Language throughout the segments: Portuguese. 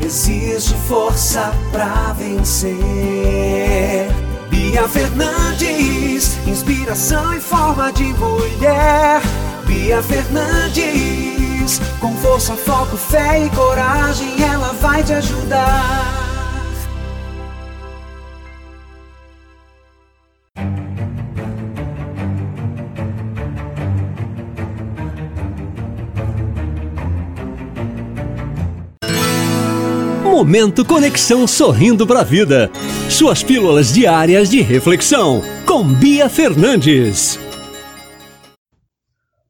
Existe força pra vencer. Bia Fernandes, inspiração em forma de mulher. Bia Fernandes, com força, foco, fé e coragem, ela vai te ajudar. Momento Conexão Sorrindo para a Vida. Suas pílulas diárias de reflexão com Bia Fernandes.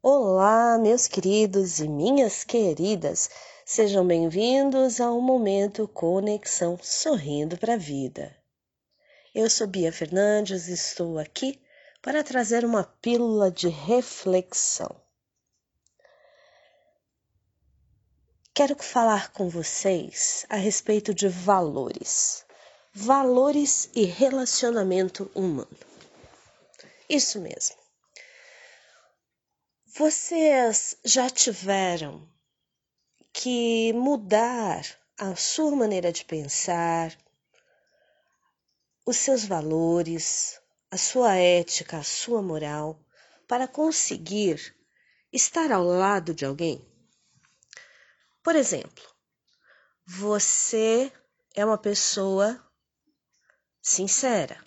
Olá, meus queridos e minhas queridas. Sejam bem-vindos ao Momento Conexão Sorrindo para a Vida. Eu sou Bia Fernandes e estou aqui para trazer uma pílula de reflexão. Quero falar com vocês a respeito de valores. Valores e relacionamento humano. Isso mesmo. Vocês já tiveram que mudar a sua maneira de pensar, os seus valores, a sua ética, a sua moral, para conseguir estar ao lado de alguém? Por exemplo, você é uma pessoa sincera.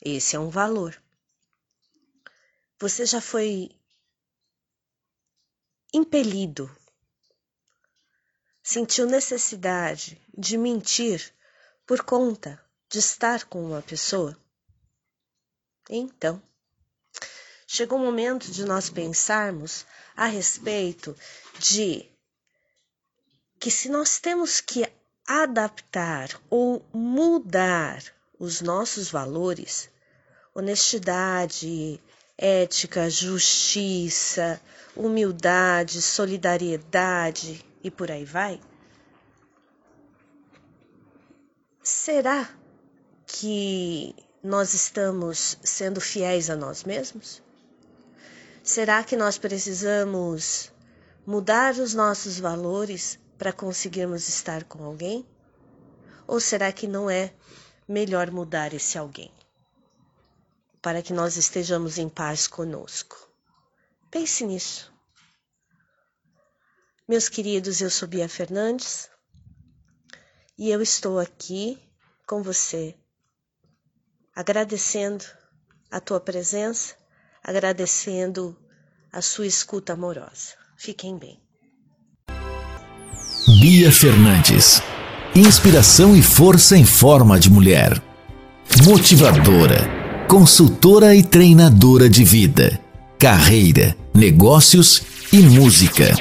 Esse é um valor. Você já foi impelido, sentiu necessidade de mentir por conta de estar com uma pessoa? Então, chegou o momento de nós pensarmos a respeito de que se nós temos que adaptar ou mudar os nossos valores, honestidade, ética, justiça, humildade, solidariedade e por aí vai, será que nós estamos sendo fiéis a nós mesmos? Será que nós precisamos mudar os nossos valores para conseguirmos estar com alguém? Ou será que não é melhor mudar esse alguém? Para que nós estejamos em paz conosco. Pense nisso. Meus queridos, eu sou Bia Fernandes e eu estou aqui com você, agradecendo a tua presença, agradecendo a sua escuta amorosa. Fiquem bem. Bia Fernandes. Inspiração e força em forma de mulher. Motivadora, consultora e treinadora de vida, carreira, negócios e música.